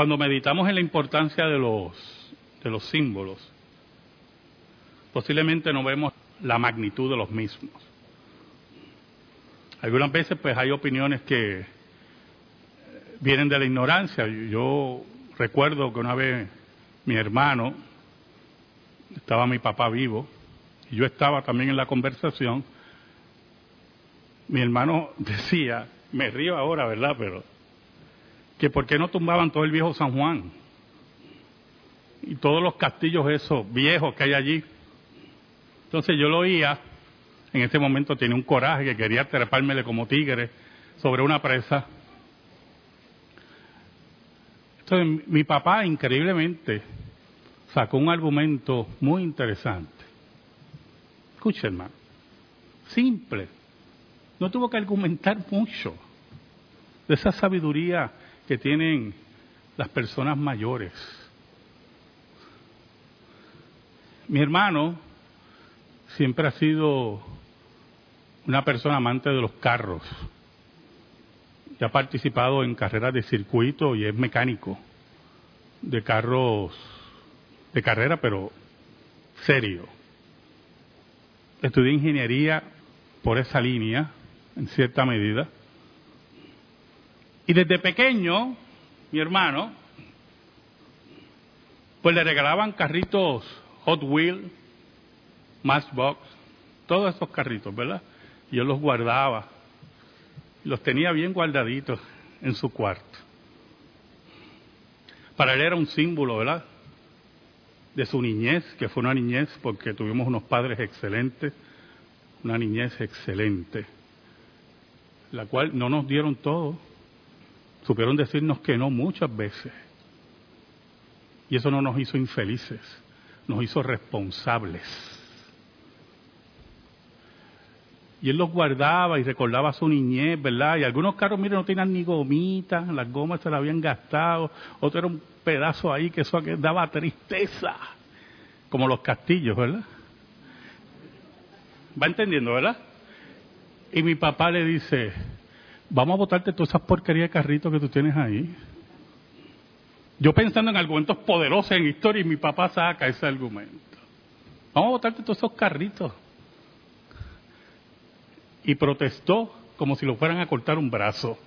Cuando meditamos en la importancia de los, de los símbolos, posiblemente no vemos la magnitud de los mismos. Algunas veces pues hay opiniones que vienen de la ignorancia. Yo recuerdo que una vez mi hermano, estaba mi papá vivo, y yo estaba también en la conversación, mi hermano decía, me río ahora, ¿verdad? Pero, que por qué no tumbaban todo el viejo San Juan y todos los castillos esos viejos que hay allí. Entonces yo lo oía, en ese momento tenía un coraje que quería trepármele como tigre sobre una presa. Entonces mi papá increíblemente sacó un argumento muy interesante. Escuche hermano, simple, no tuvo que argumentar mucho de esa sabiduría que tienen las personas mayores. Mi hermano siempre ha sido una persona amante de los carros. Y ha participado en carreras de circuito y es mecánico de carros de carrera, pero serio. Estudié ingeniería por esa línea en cierta medida. Y desde pequeño, mi hermano, pues le regalaban carritos Hot Wheels, Matchbox, todos esos carritos, ¿verdad? Y yo los guardaba, los tenía bien guardaditos en su cuarto. Para él era un símbolo, ¿verdad? De su niñez, que fue una niñez porque tuvimos unos padres excelentes, una niñez excelente la cual no nos dieron todo. Supieron decirnos que no muchas veces. Y eso no nos hizo infelices, nos hizo responsables. Y él los guardaba y recordaba su niñez, ¿verdad? Y algunos carros, miren, no tenían ni gomitas, las gomas se las habían gastado, otro era un pedazo ahí que eso daba tristeza, como los castillos, ¿verdad? ¿Va entendiendo, verdad? Y mi papá le dice, vamos a botarte todas esas porquerías de carritos que tú tienes ahí. Yo pensando en argumentos poderosos en historia y mi papá saca ese argumento. Vamos a botarte todos esos carritos. Y protestó como si lo fueran a cortar un brazo.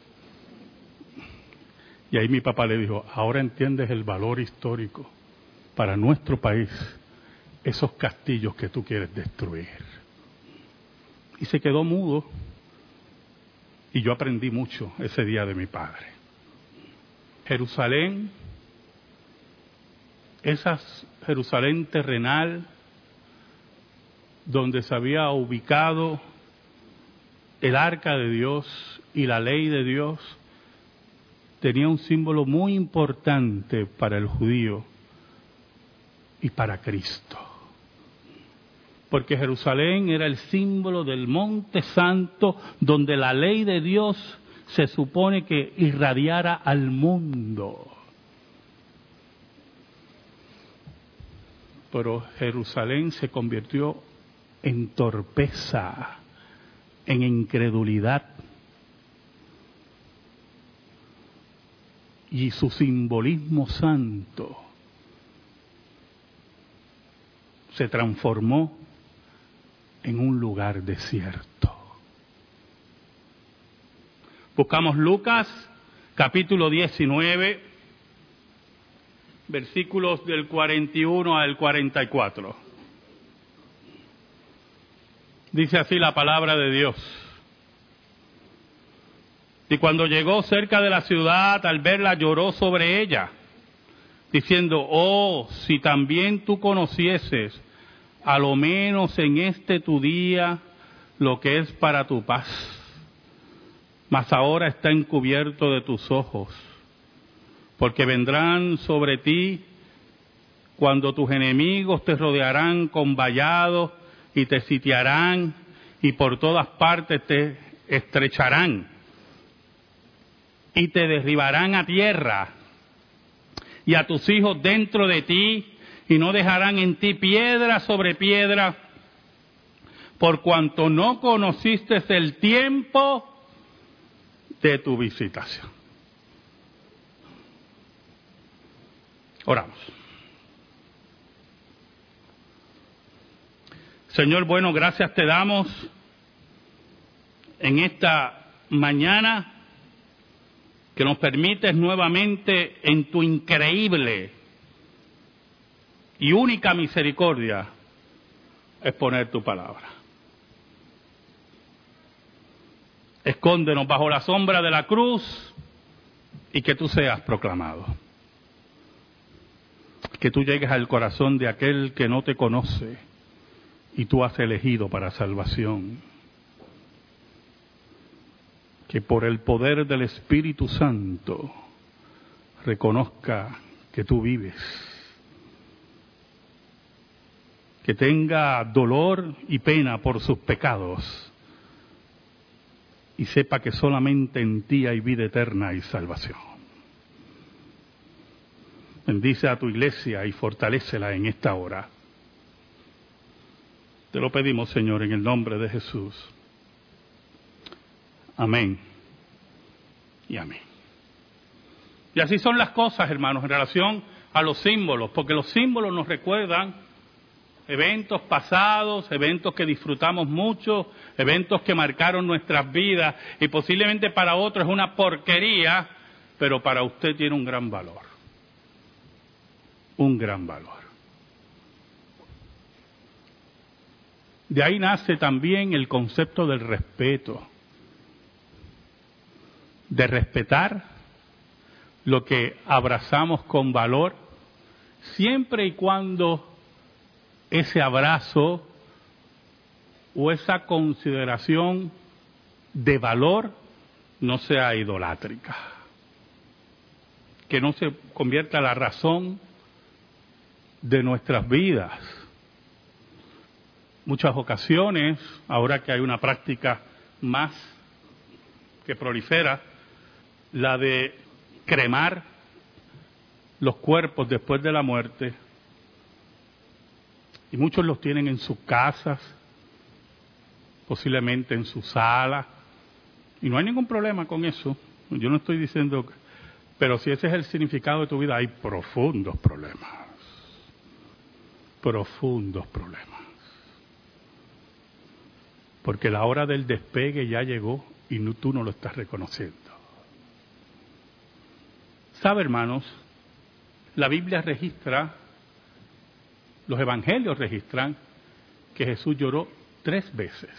Y ahí mi papá le dijo, ahora entiendes el valor histórico para nuestro país, esos castillos que tú quieres destruir y se quedó mudo. Y yo aprendí mucho ese día de mi padre. Jerusalén, esa Jerusalén terrenal donde se había ubicado el arca de Dios y la ley de Dios, tenía un símbolo muy importante para el judío y para Cristo porque Jerusalén era el símbolo del monte santo donde la ley de Dios se supone que irradiara al mundo. Pero Jerusalén se convirtió en torpeza, en incredulidad. Y su simbolismo santo se transformó en un lugar desierto. Buscamos Lucas capítulo 19, versículos del 41 al 44. Dice así la palabra de Dios. Y cuando llegó cerca de la ciudad, al verla lloró sobre ella, diciendo, oh, si también tú conocieses a lo menos en este tu día lo que es para tu paz. Mas ahora está encubierto de tus ojos, porque vendrán sobre ti cuando tus enemigos te rodearán con vallados y te sitiarán y por todas partes te estrecharán y te derribarán a tierra y a tus hijos dentro de ti y no dejarán en ti piedra sobre piedra, por cuanto no conociste el tiempo de tu visitación. Oramos. Señor, bueno, gracias te damos en esta mañana que nos permites nuevamente en tu increíble y única misericordia exponer tu palabra. Escóndenos bajo la sombra de la cruz y que tú seas proclamado. Que tú llegues al corazón de aquel que no te conoce y tú has elegido para salvación. Que por el poder del Espíritu Santo reconozca que tú vives. Que tenga dolor y pena por sus pecados y sepa que solamente en ti hay vida eterna y salvación. Bendice a tu iglesia y fortalécela en esta hora. Te lo pedimos, Señor, en el nombre de Jesús. Amén. Y amén. Y así son las cosas, hermanos, en relación a los símbolos, porque los símbolos nos recuerdan eventos pasados, eventos que disfrutamos mucho, eventos que marcaron nuestras vidas y posiblemente para otros es una porquería, pero para usted tiene un gran valor. Un gran valor. De ahí nace también el concepto del respeto, de respetar lo que abrazamos con valor, siempre y cuando ese abrazo o esa consideración de valor no sea idolátrica, que no se convierta la razón de nuestras vidas. Muchas ocasiones, ahora que hay una práctica más que prolifera, la de cremar los cuerpos después de la muerte, y muchos los tienen en sus casas, posiblemente en su sala, y no hay ningún problema con eso. Yo no estoy diciendo, pero si ese es el significado de tu vida, hay profundos problemas, profundos problemas. Porque la hora del despegue ya llegó y tú no lo estás reconociendo. ¿Sabe, hermanos? La Biblia registra los evangelios registran que Jesús lloró tres veces.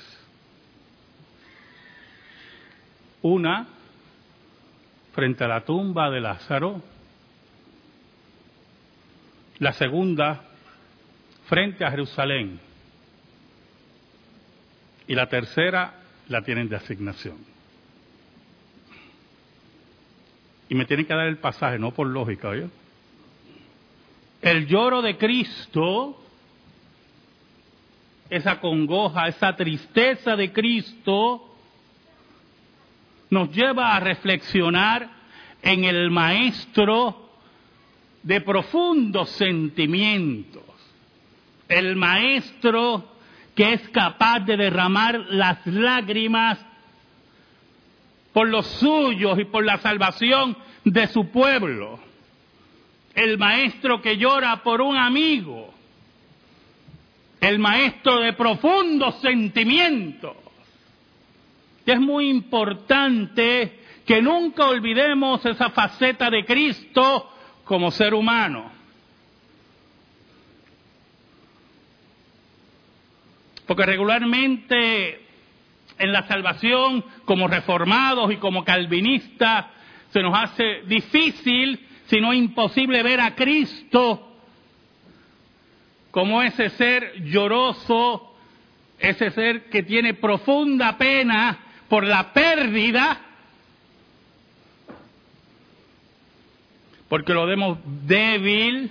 Una frente a la tumba de Lázaro, la segunda frente a Jerusalén y la tercera la tienen de asignación. Y me tienen que dar el pasaje, no por lógica, ¿oye? El lloro de Cristo, esa congoja, esa tristeza de Cristo, nos lleva a reflexionar en el Maestro de profundos sentimientos, el Maestro que es capaz de derramar las lágrimas por los suyos y por la salvación de su pueblo el maestro que llora por un amigo, el maestro de profundos sentimientos. es muy importante que nunca olvidemos esa faceta de Cristo como ser humano. Porque regularmente en la salvación, como reformados y como calvinistas, se nos hace difícil sino imposible ver a Cristo como ese ser lloroso, ese ser que tiene profunda pena por la pérdida, porque lo vemos débil,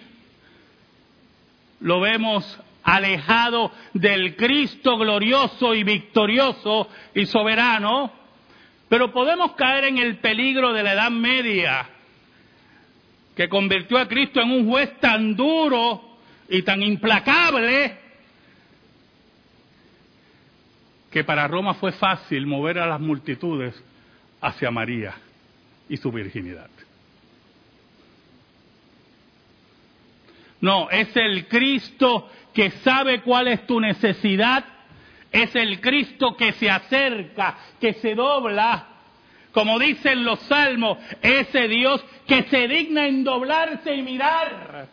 lo vemos alejado del Cristo glorioso y victorioso y soberano, pero podemos caer en el peligro de la Edad Media, que convirtió a Cristo en un juez tan duro y tan implacable que para Roma fue fácil mover a las multitudes hacia María y su virginidad. No, es el Cristo que sabe cuál es tu necesidad. Es el Cristo que se acerca, que se dobla. Como dicen los salmos, ese Dios que se digna en doblarse y mirar.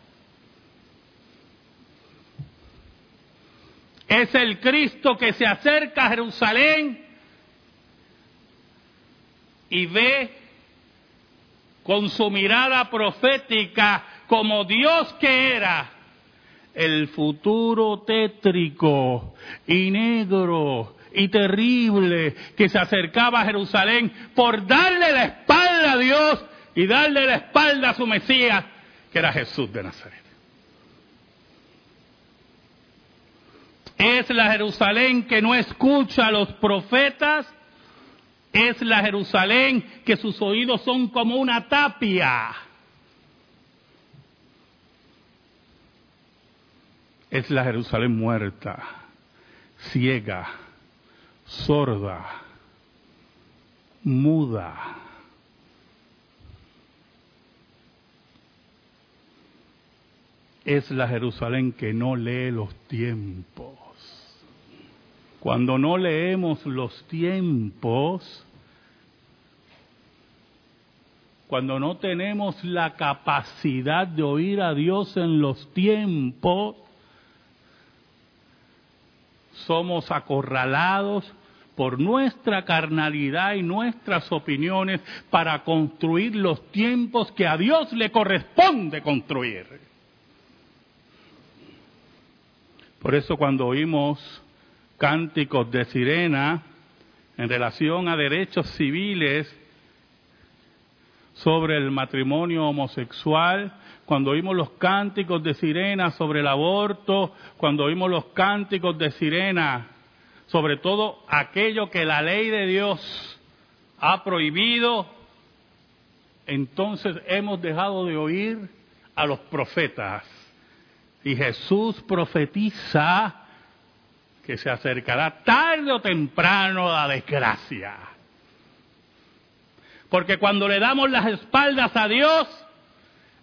Es el Cristo que se acerca a Jerusalén y ve con su mirada profética como Dios que era el futuro tétrico y negro y terrible que se acercaba a Jerusalén por darle la espalda a Dios y darle la espalda a su Mesías, que era Jesús de Nazaret. Es la Jerusalén que no escucha a los profetas, es la Jerusalén que sus oídos son como una tapia. Es la Jerusalén muerta, ciega, sorda, muda. Es la Jerusalén que no lee los tiempos. Cuando no leemos los tiempos, cuando no tenemos la capacidad de oír a Dios en los tiempos, somos acorralados por nuestra carnalidad y nuestras opiniones para construir los tiempos que a Dios le corresponde construir. Por eso cuando oímos cánticos de sirena en relación a derechos civiles sobre el matrimonio homosexual, cuando oímos los cánticos de sirena sobre el aborto, cuando oímos los cánticos de sirena sobre todo aquello que la ley de Dios ha prohibido, entonces hemos dejado de oír a los profetas. Y Jesús profetiza que se acercará tarde o temprano la desgracia. Porque cuando le damos las espaldas a Dios,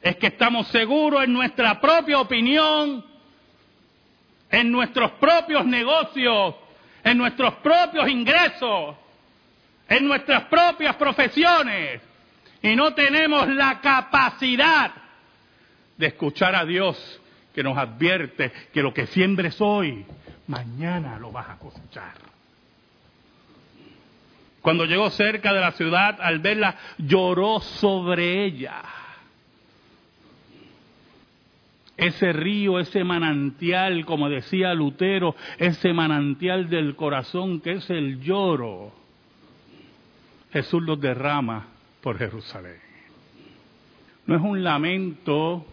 es que estamos seguros en nuestra propia opinión, en nuestros propios negocios, en nuestros propios ingresos, en nuestras propias profesiones, y no tenemos la capacidad de escuchar a Dios que nos advierte que lo que siembres hoy, mañana lo vas a cosechar. Cuando llegó cerca de la ciudad, al verla, lloró sobre ella. Ese río, ese manantial, como decía Lutero, ese manantial del corazón que es el lloro, Jesús los derrama por Jerusalén. No es un lamento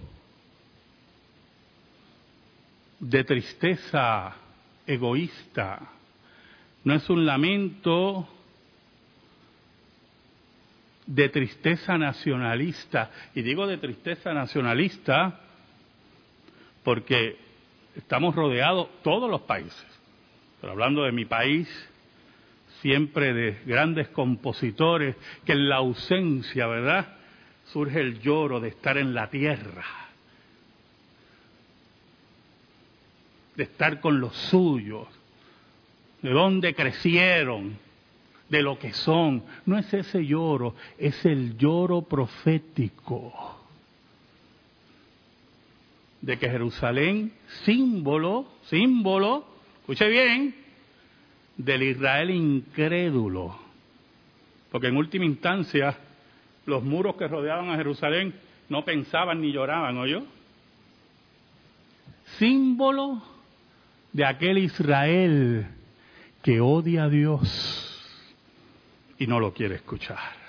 de tristeza egoísta, no es un lamento de tristeza nacionalista. Y digo de tristeza nacionalista porque estamos rodeados todos los países, pero hablando de mi país, siempre de grandes compositores, que en la ausencia, ¿verdad? Surge el lloro de estar en la tierra de estar con los suyos, de dónde crecieron, de lo que son. No es ese lloro, es el lloro profético de que Jerusalén, símbolo, símbolo, escuche bien, del Israel incrédulo. Porque en última instancia, los muros que rodeaban a Jerusalén no pensaban ni lloraban, ¿oyó? Símbolo de aquel Israel que odia a Dios y no lo quiere escuchar.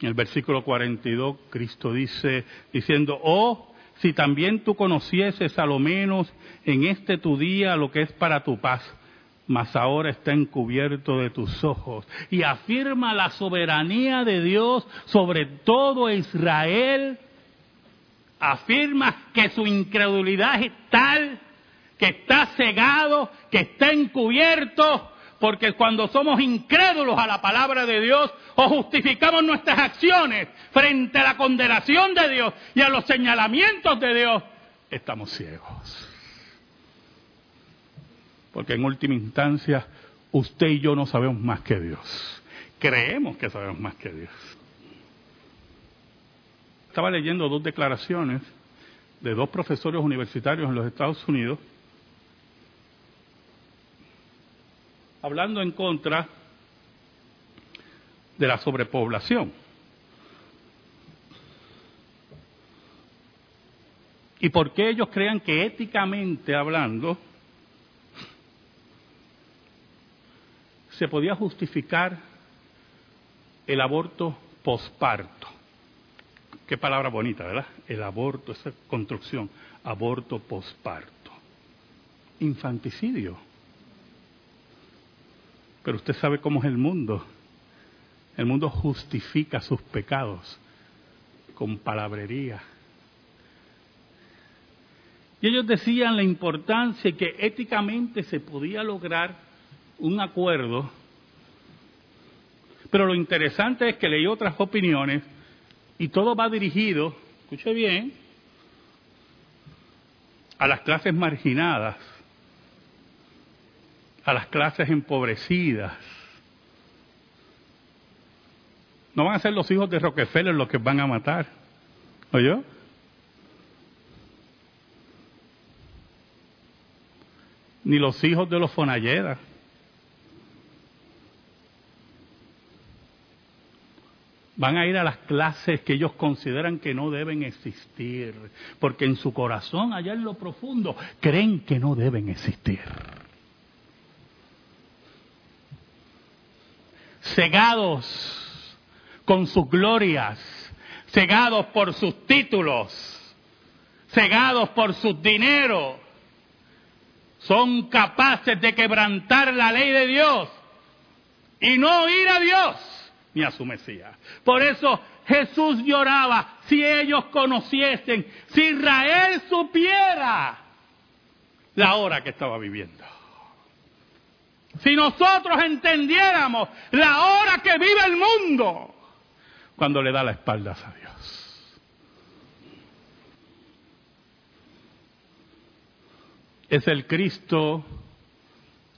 En el versículo 42, Cristo dice, diciendo, oh, si también tú conocieses a lo menos en este tu día lo que es para tu paz, mas ahora está encubierto de tus ojos. Y afirma la soberanía de Dios sobre todo Israel afirma que su incredulidad es tal que está cegado, que está encubierto porque cuando somos incrédulos a la palabra de Dios o justificamos nuestras acciones frente a la condenación de Dios y a los señalamientos de Dios, estamos ciegos. Porque en última instancia, usted y yo no sabemos más que Dios. Creemos que sabemos más que Dios. Estaba leyendo dos declaraciones de dos profesores universitarios en los Estados Unidos hablando en contra de la sobrepoblación. ¿Y por qué ellos crean que éticamente hablando se podía justificar el aborto posparto? Qué palabra bonita, ¿verdad? El aborto, esa construcción, aborto posparto. Infanticidio. Pero usted sabe cómo es el mundo. El mundo justifica sus pecados con palabrería. Y ellos decían la importancia que éticamente se podía lograr un acuerdo, pero lo interesante es que leí otras opiniones y todo va dirigido, escuche bien, a las clases marginadas a las clases empobrecidas. No van a ser los hijos de Rockefeller los que van a matar. ¿Oyó? Ni los hijos de los Fonalleda. Van a ir a las clases que ellos consideran que no deben existir, porque en su corazón, allá en lo profundo, creen que no deben existir. Cegados con sus glorias, cegados por sus títulos, cegados por sus dineros, son capaces de quebrantar la ley de Dios y no ir a Dios ni a su Mesías. Por eso Jesús lloraba, si ellos conociesen, si Israel supiera la hora que estaba viviendo. Si nosotros entendiéramos la hora que vive el mundo cuando le da la espalda a Dios. Es el Cristo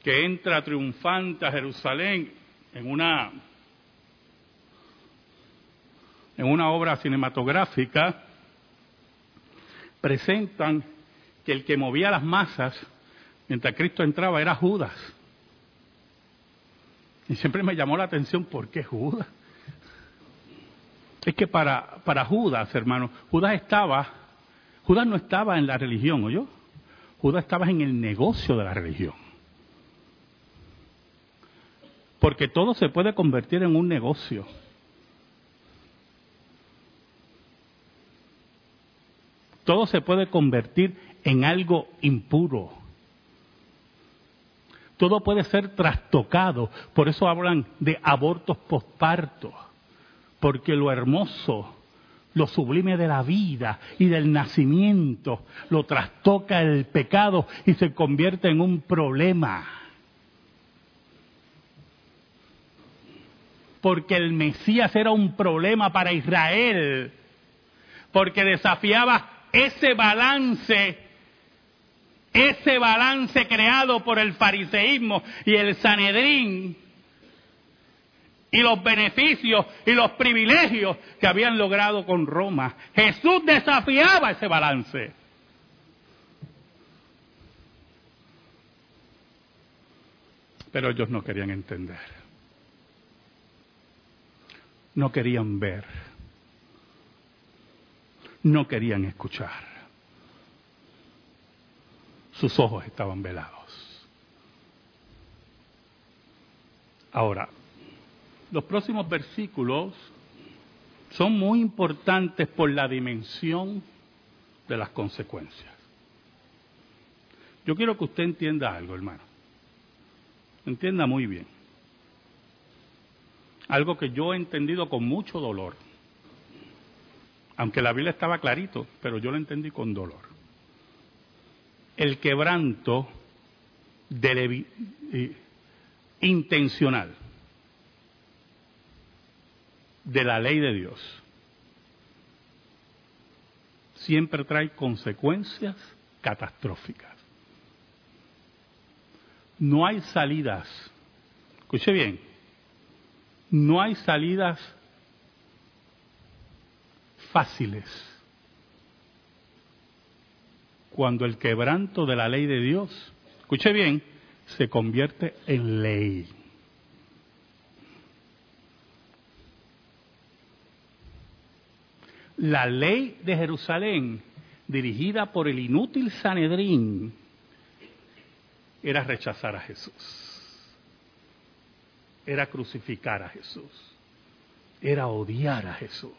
que entra triunfante a Jerusalén en una en una obra cinematográfica presentan que el que movía las masas mientras Cristo entraba era Judas. Y siempre me llamó la atención, ¿por qué Judas? Es que para, para Judas, hermano, Judas estaba, Judas no estaba en la religión, ¿oyó? Judas estaba en el negocio de la religión. Porque todo se puede convertir en un negocio. Todo se puede convertir en algo impuro todo puede ser trastocado. Por eso hablan de abortos postparto, porque lo hermoso, lo sublime de la vida y del nacimiento, lo trastoca el pecado y se convierte en un problema. Porque el Mesías era un problema para Israel, porque desafiaba ese balance ese balance creado por el fariseísmo y el Sanedrín y los beneficios y los privilegios que habían logrado con Roma. Jesús desafiaba ese balance. Pero ellos no querían entender. No querían ver. No querían escuchar sus ojos estaban velados. Ahora, los próximos versículos son muy importantes por la dimensión de las consecuencias. Yo quiero que usted entienda algo, hermano. Entienda muy bien. Algo que yo he entendido con mucho dolor. Aunque la Biblia estaba clarito, pero yo lo entendí con dolor el quebranto intencional de la ley de Dios siempre trae consecuencias catastróficas. No hay salidas, escuche bien, no hay salidas fáciles cuando el quebranto de la ley de Dios, escuche bien, se convierte en ley. La ley de Jerusalén, dirigida por el inútil Sanedrín, era rechazar a Jesús, era crucificar a Jesús, era odiar a Jesús.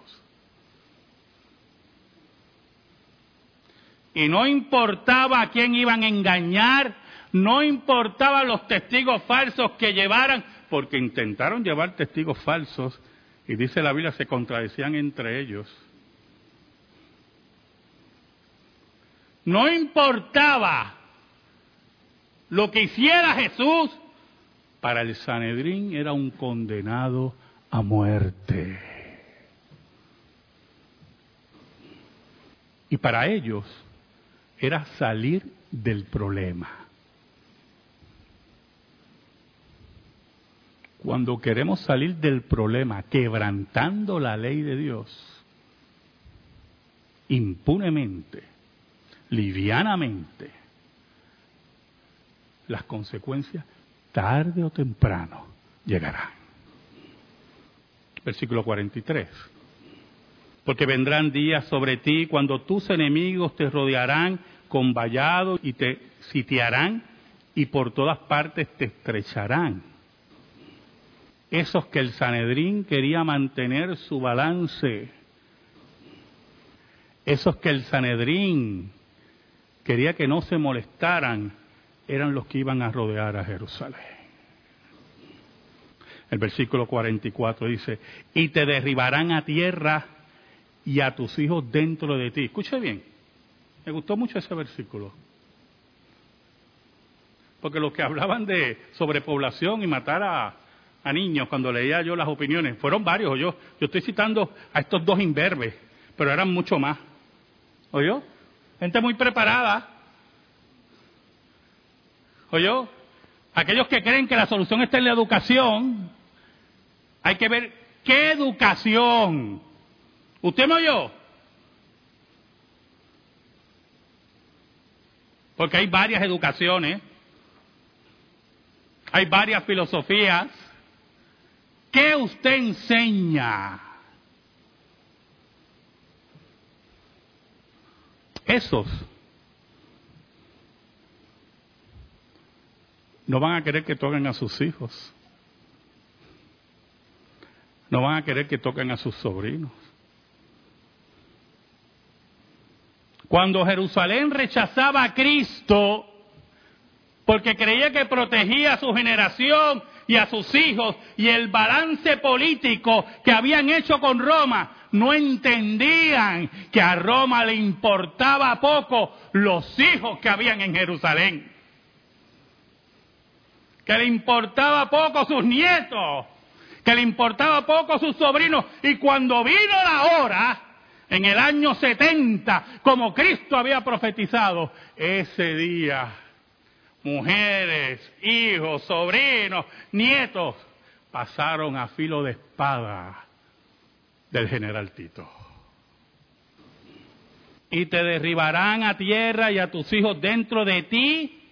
Y no importaba a quién iban a engañar, no importaba los testigos falsos que llevaran, porque intentaron llevar testigos falsos y dice la Biblia se contradecían entre ellos. No importaba lo que hiciera Jesús, para el Sanedrín era un condenado a muerte. Y para ellos era salir del problema. Cuando queremos salir del problema quebrantando la ley de Dios, impunemente, livianamente, las consecuencias tarde o temprano llegarán. Versículo 43. Porque vendrán días sobre ti cuando tus enemigos te rodearán con vallado y te sitiarán y por todas partes te estrecharán. Esos que el Sanedrín quería mantener su balance, esos que el Sanedrín quería que no se molestaran, eran los que iban a rodear a Jerusalén. El versículo 44 dice, y te derribarán a tierra y a tus hijos dentro de ti. Escuche bien, me gustó mucho ese versículo. Porque los que hablaban de sobrepoblación y matar a, niños cuando leía yo las opiniones, fueron varios, yo, yo estoy citando a estos dos imberbes, pero eran mucho más. ¿Oyó? Gente muy preparada. ¿Oyó? Aquellos que creen que la solución está en la educación, hay que ver qué educación. ¿Usted me oyó? Porque hay varias educaciones, hay varias filosofías. ¿Qué usted enseña? Esos no van a querer que toquen a sus hijos. No van a querer que toquen a sus sobrinos. Cuando Jerusalén rechazaba a Cristo porque creía que protegía a su generación y a sus hijos y el balance político que habían hecho con Roma, no entendían que a Roma le importaba poco los hijos que habían en Jerusalén. Que le importaba poco sus nietos, que le importaba poco sus sobrinos. Y cuando vino la hora, en el año 70, como Cristo había profetizado, ese día, mujeres, hijos, sobrinos, nietos, pasaron a filo de espada del general Tito. Y te derribarán a tierra y a tus hijos dentro de ti.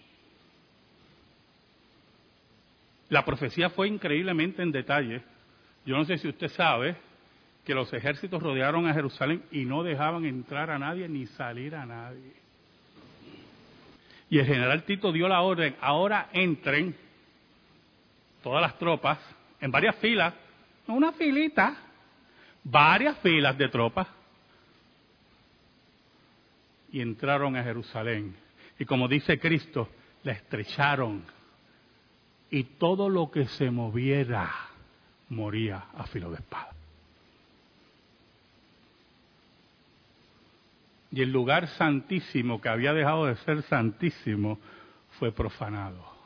La profecía fue increíblemente en detalle. Yo no sé si usted sabe, que los ejércitos rodearon a Jerusalén y no dejaban entrar a nadie ni salir a nadie. Y el general Tito dio la orden, ahora entren todas las tropas en varias filas, no una filita, varias filas de tropas. Y entraron a Jerusalén. Y como dice Cristo, la estrecharon. Y todo lo que se moviera moría a filo de espada. Y el lugar santísimo que había dejado de ser santísimo fue profanado.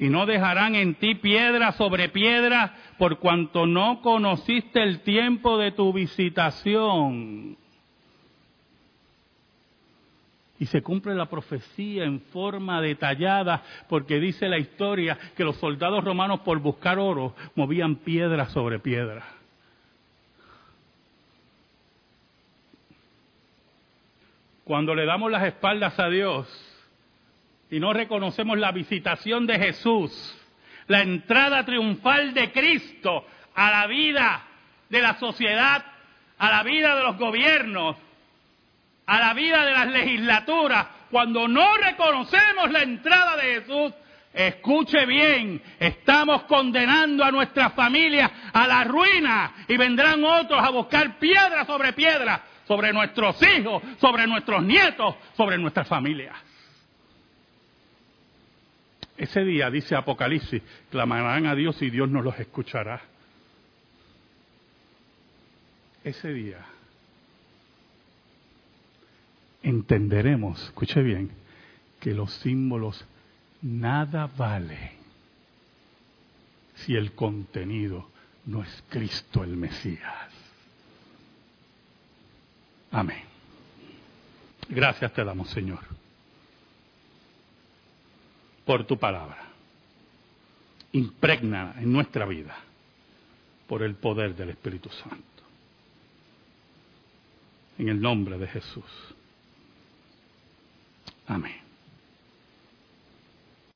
y no dejarán en ti piedra sobre piedra por cuanto no conociste el tiempo de tu visitación. Y se cumple la profecía en forma detallada, porque dice la historia que los soldados romanos por buscar oro movían piedra sobre piedra. Cuando le damos las espaldas a Dios y no reconocemos la visitación de Jesús, la entrada triunfal de Cristo a la vida de la sociedad, a la vida de los gobiernos, a la vida de las legislaturas, cuando no reconocemos la entrada de Jesús, escuche bien, estamos condenando a nuestras familias a la ruina y vendrán otros a buscar piedra sobre piedra sobre nuestros hijos, sobre nuestros nietos, sobre nuestras familias. Ese día, dice Apocalipsis, clamarán a Dios y Dios nos los escuchará. Ese día entenderemos, escuche bien, que los símbolos nada valen si el contenido no es Cristo el Mesías. Amén. Gracias te damos, Señor, por tu palabra. Impregna en nuestra vida por el poder del Espíritu Santo. En el nombre de Jesús. Amén.